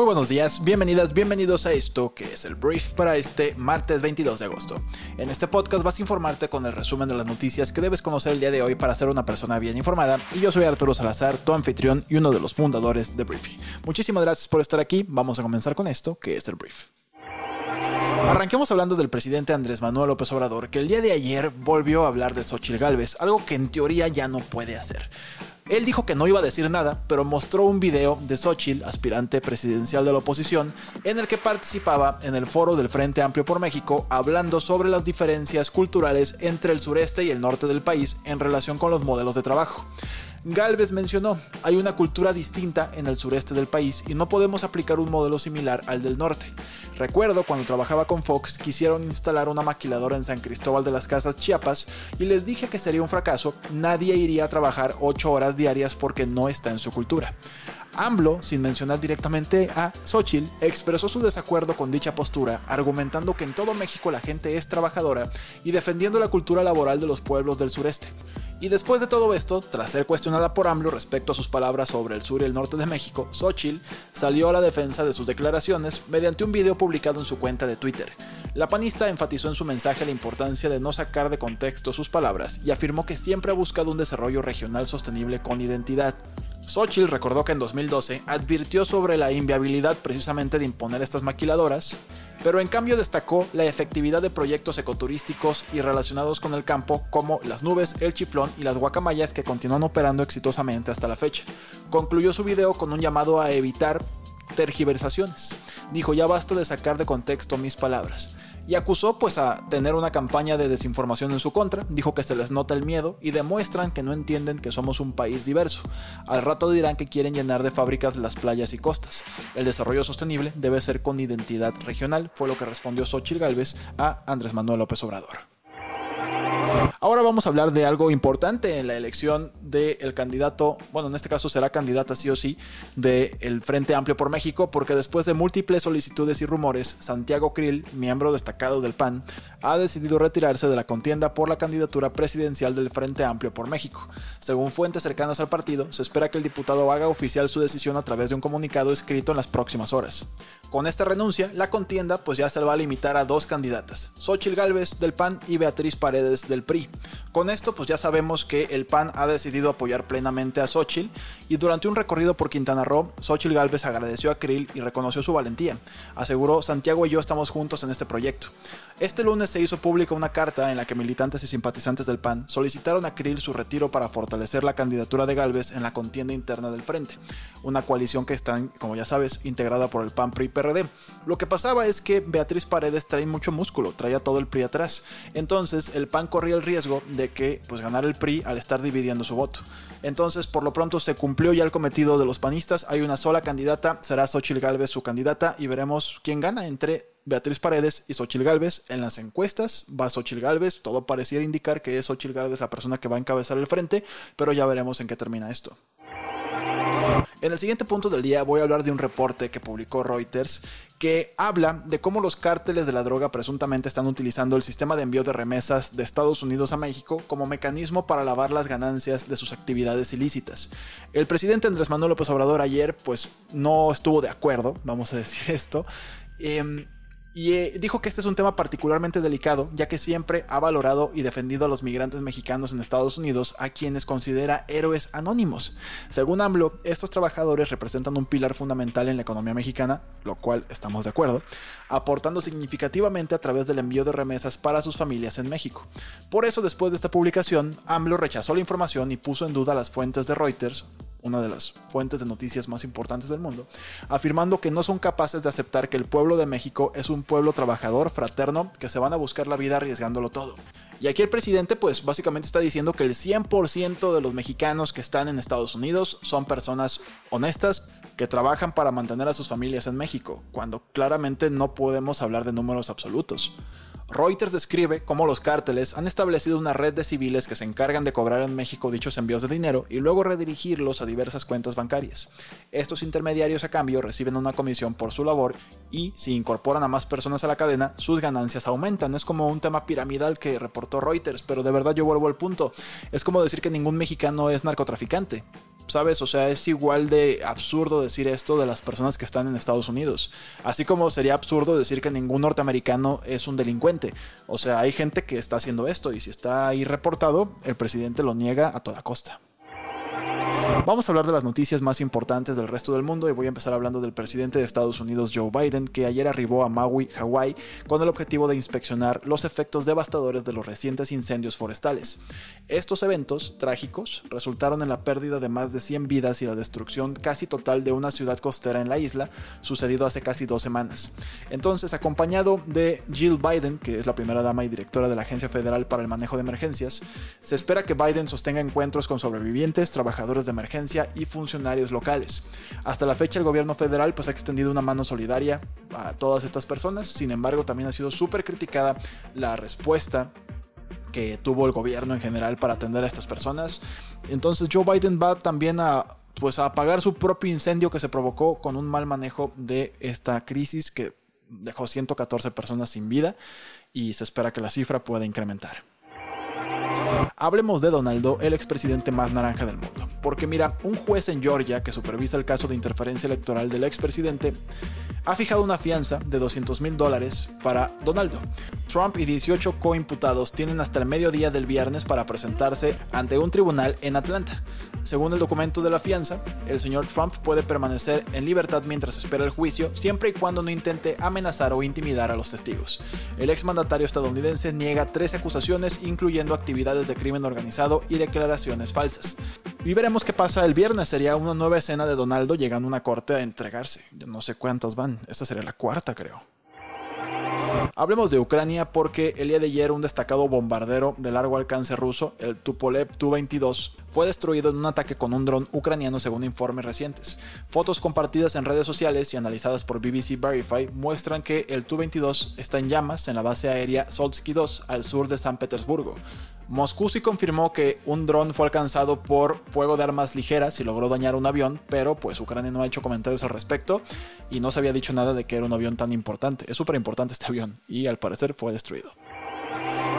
Muy buenos días, bienvenidas, bienvenidos a esto que es el brief para este martes 22 de agosto. En este podcast vas a informarte con el resumen de las noticias que debes conocer el día de hoy para ser una persona bien informada y yo soy Arturo Salazar, tu anfitrión y uno de los fundadores de Briefy. Muchísimas gracias por estar aquí, vamos a comenzar con esto que es el brief. Arranquemos hablando del presidente Andrés Manuel López Obrador, que el día de ayer volvió a hablar de Xochitl Galvez, algo que en teoría ya no puede hacer. Él dijo que no iba a decir nada, pero mostró un video de Xochitl, aspirante presidencial de la oposición, en el que participaba en el foro del Frente Amplio por México, hablando sobre las diferencias culturales entre el sureste y el norte del país en relación con los modelos de trabajo. Galvez mencionó, hay una cultura distinta en el sureste del país y no podemos aplicar un modelo similar al del norte. Recuerdo cuando trabajaba con Fox quisieron instalar una maquiladora en San Cristóbal de las Casas Chiapas y les dije que sería un fracaso, nadie iría a trabajar 8 horas diarias porque no está en su cultura. AMLO, sin mencionar directamente a Xochitl, expresó su desacuerdo con dicha postura, argumentando que en todo México la gente es trabajadora y defendiendo la cultura laboral de los pueblos del sureste. Y después de todo esto, tras ser cuestionada por AMLO respecto a sus palabras sobre el sur y el norte de México, Xochitl salió a la defensa de sus declaraciones mediante un video publicado en su cuenta de Twitter. La panista enfatizó en su mensaje la importancia de no sacar de contexto sus palabras y afirmó que siempre ha buscado un desarrollo regional sostenible con identidad. Xochitl recordó que en 2012 advirtió sobre la inviabilidad precisamente de imponer estas maquiladoras pero en cambio destacó la efectividad de proyectos ecoturísticos y relacionados con el campo como las nubes, el chiflón y las guacamayas que continúan operando exitosamente hasta la fecha. Concluyó su video con un llamado a evitar tergiversaciones. Dijo, ya basta de sacar de contexto mis palabras y acusó pues a tener una campaña de desinformación en su contra, dijo que se les nota el miedo y demuestran que no entienden que somos un país diverso. Al rato dirán que quieren llenar de fábricas las playas y costas. El desarrollo sostenible debe ser con identidad regional, fue lo que respondió Xochitl Gálvez a Andrés Manuel López Obrador. Ahora vamos a hablar de algo importante en la elección del candidato, bueno, en este caso será candidata sí o sí, del Frente Amplio por México, porque después de múltiples solicitudes y rumores, Santiago Krill, miembro destacado del PAN, ha decidido retirarse de la contienda por la candidatura presidencial del Frente Amplio por México. Según fuentes cercanas al partido, se espera que el diputado haga oficial su decisión a través de un comunicado escrito en las próximas horas. Con esta renuncia, la contienda pues ya se va a limitar a dos candidatas, Xochitl Gálvez del PAN y Beatriz Paredes del PRI. Con esto pues ya sabemos que el PAN ha decidido apoyar plenamente a Xochitl y durante un recorrido por Quintana Roo, Xochitl Gálvez agradeció a Krill y reconoció su valentía. Aseguró, Santiago y yo estamos juntos en este proyecto. Este lunes se hizo pública una carta en la que militantes y simpatizantes del PAN solicitaron a Krill su retiro para fortalecer la candidatura de Galvez en la contienda interna del frente, una coalición que está, como ya sabes, integrada por el PAN, PRI y PRD. Lo que pasaba es que Beatriz Paredes trae mucho músculo, traía todo el PRI atrás. Entonces el PAN corría el riesgo de que pues ganara el PRI al estar dividiendo su voto. Entonces, por lo pronto se cumplió ya el cometido de los panistas. Hay una sola candidata, será Xochitl Galvez su candidata y veremos quién gana entre Beatriz Paredes y Xochil Gálvez. En las encuestas va Xochil Gálvez, todo pareciera indicar que es Xochil Gálvez la persona que va a encabezar el frente, pero ya veremos en qué termina esto. En el siguiente punto del día voy a hablar de un reporte que publicó Reuters que habla de cómo los cárteles de la droga presuntamente están utilizando el sistema de envío de remesas de Estados Unidos a México como mecanismo para lavar las ganancias de sus actividades ilícitas. El presidente Andrés Manuel López Obrador ayer pues no estuvo de acuerdo, vamos a decir esto. Em, y eh, dijo que este es un tema particularmente delicado, ya que siempre ha valorado y defendido a los migrantes mexicanos en Estados Unidos, a quienes considera héroes anónimos. Según AMLO, estos trabajadores representan un pilar fundamental en la economía mexicana, lo cual estamos de acuerdo, aportando significativamente a través del envío de remesas para sus familias en México. Por eso, después de esta publicación, AMLO rechazó la información y puso en duda las fuentes de Reuters, una de las fuentes de noticias más importantes del mundo, afirmando que no son capaces de aceptar que el pueblo de México es un pueblo trabajador, fraterno, que se van a buscar la vida arriesgándolo todo. Y aquí el presidente pues básicamente está diciendo que el 100% de los mexicanos que están en Estados Unidos son personas honestas que trabajan para mantener a sus familias en México, cuando claramente no podemos hablar de números absolutos. Reuters describe cómo los cárteles han establecido una red de civiles que se encargan de cobrar en México dichos envíos de dinero y luego redirigirlos a diversas cuentas bancarias. Estos intermediarios a cambio reciben una comisión por su labor y si incorporan a más personas a la cadena, sus ganancias aumentan. Es como un tema piramidal que reportó Reuters, pero de verdad yo vuelvo al punto. Es como decir que ningún mexicano es narcotraficante. ¿Sabes? O sea, es igual de absurdo decir esto de las personas que están en Estados Unidos. Así como sería absurdo decir que ningún norteamericano es un delincuente. O sea, hay gente que está haciendo esto y si está ahí reportado, el presidente lo niega a toda costa. Vamos a hablar de las noticias más importantes del resto del mundo y voy a empezar hablando del presidente de Estados Unidos Joe Biden, que ayer arribó a Maui, Hawái, con el objetivo de inspeccionar los efectos devastadores de los recientes incendios forestales. Estos eventos trágicos resultaron en la pérdida de más de 100 vidas y la destrucción casi total de una ciudad costera en la isla, sucedido hace casi dos semanas. Entonces, acompañado de Jill Biden, que es la primera dama y directora de la Agencia Federal para el Manejo de Emergencias, se espera que Biden sostenga encuentros con sobrevivientes, trabajadores de emergencia y funcionarios locales. Hasta la fecha el gobierno federal pues ha extendido una mano solidaria a todas estas personas, sin embargo también ha sido súper criticada la respuesta que tuvo el gobierno en general para atender a estas personas. Entonces Joe Biden va también a pues a apagar su propio incendio que se provocó con un mal manejo de esta crisis que dejó 114 personas sin vida y se espera que la cifra pueda incrementar. Hablemos de Donaldo, el expresidente más naranja del mundo. Porque mira, un juez en Georgia que supervisa el caso de interferencia electoral del expresidente ha fijado una fianza de 200 mil dólares para Donaldo. Trump y 18 coimputados tienen hasta el mediodía del viernes para presentarse ante un tribunal en Atlanta. Según el documento de la fianza, el señor Trump puede permanecer en libertad mientras espera el juicio, siempre y cuando no intente amenazar o intimidar a los testigos. El exmandatario estadounidense niega tres acusaciones, incluyendo actividades de crimen organizado y declaraciones falsas. Y veremos qué pasa el viernes. Sería una nueva escena de Donaldo llegando a una corte a entregarse. Yo no sé cuántas van. Esta sería la cuarta, creo. Hablemos de Ucrania porque el día de ayer un destacado bombardero de largo alcance ruso, el Tupolev Tu-22, fue destruido en un ataque con un dron ucraniano según informes recientes. Fotos compartidas en redes sociales y analizadas por BBC Verify muestran que el Tu-22 está en llamas en la base aérea Solsky 2 al sur de San Petersburgo. Moscú sí confirmó que un dron fue alcanzado por fuego de armas ligeras y logró dañar un avión, pero pues Ucrania no ha hecho comentarios al respecto y no se había dicho nada de que era un avión tan importante. Es súper importante este avión y al parecer fue destruido.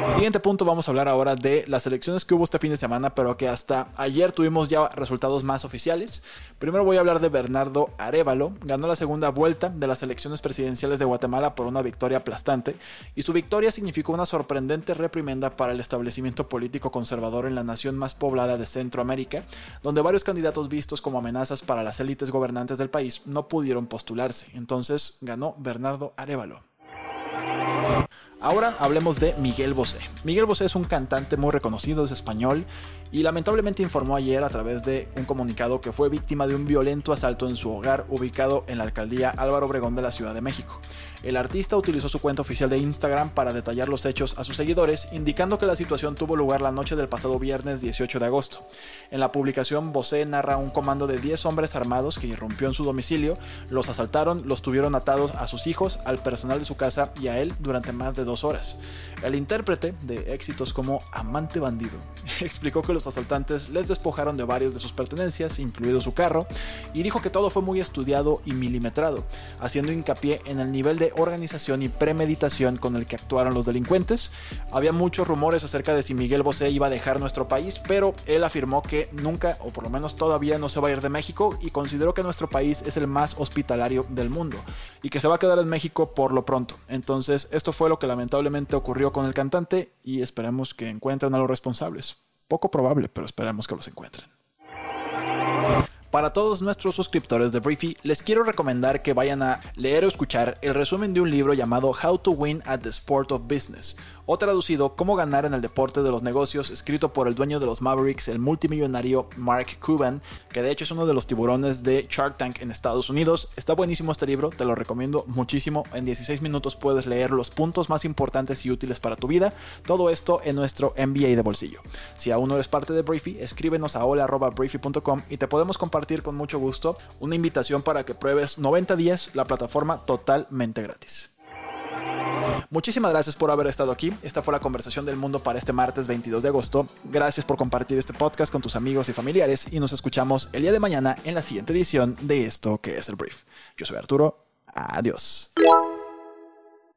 Siguiente punto, vamos a hablar ahora de las elecciones que hubo este fin de semana, pero que hasta ayer tuvimos ya resultados más oficiales. Primero voy a hablar de Bernardo Arevalo, ganó la segunda vuelta de las elecciones presidenciales de Guatemala por una victoria aplastante, y su victoria significó una sorprendente reprimenda para el establecimiento político conservador en la nación más poblada de Centroamérica, donde varios candidatos vistos como amenazas para las élites gobernantes del país no pudieron postularse. Entonces ganó Bernardo Arevalo. Ahora hablemos de Miguel Bosé. Miguel Bosé es un cantante muy reconocido, es español y lamentablemente informó ayer a través de un comunicado que fue víctima de un violento asalto en su hogar ubicado en la alcaldía Álvaro Obregón de la Ciudad de México. El artista utilizó su cuenta oficial de Instagram para detallar los hechos a sus seguidores, indicando que la situación tuvo lugar la noche del pasado viernes 18 de agosto. En la publicación, Bosé narra un comando de 10 hombres armados que irrumpió en su domicilio, los asaltaron, los tuvieron atados a sus hijos, al personal de su casa y a él durante más de dos horas. El intérprete de éxitos como Amante Bandido explicó que los asaltantes les despojaron de varias de sus pertenencias, incluido su carro, y dijo que todo fue muy estudiado y milimetrado, haciendo hincapié en el nivel de organización y premeditación con el que actuaron los delincuentes. Había muchos rumores acerca de si Miguel Bosé iba a dejar nuestro país, pero él afirmó que nunca, o por lo menos todavía, no se va a ir de México y consideró que nuestro país es el más hospitalario del mundo y que se va a quedar en México por lo pronto. Entonces, esto fue lo que lamentablemente ocurrió con el cantante y esperemos que encuentren a los responsables. Poco probable, pero esperemos que los encuentren. Para todos nuestros suscriptores de Briefy, les quiero recomendar que vayan a leer o escuchar el resumen de un libro llamado How to Win at the Sport of Business, o traducido Cómo ganar en el deporte de los negocios, escrito por el dueño de los Mavericks, el multimillonario Mark Cuban, que de hecho es uno de los tiburones de Shark Tank en Estados Unidos. Está buenísimo este libro, te lo recomiendo muchísimo. En 16 minutos puedes leer los puntos más importantes y útiles para tu vida. Todo esto en nuestro MBA de bolsillo. Si aún no eres parte de Briefy, escríbenos a hola.briefy.com y te podemos compartir con mucho gusto una invitación para que pruebes 90 días la plataforma totalmente gratis. Muchísimas gracias por haber estado aquí. Esta fue la conversación del mundo para este martes 22 de agosto. Gracias por compartir este podcast con tus amigos y familiares y nos escuchamos el día de mañana en la siguiente edición de esto que es el brief. Yo soy Arturo. Adiós.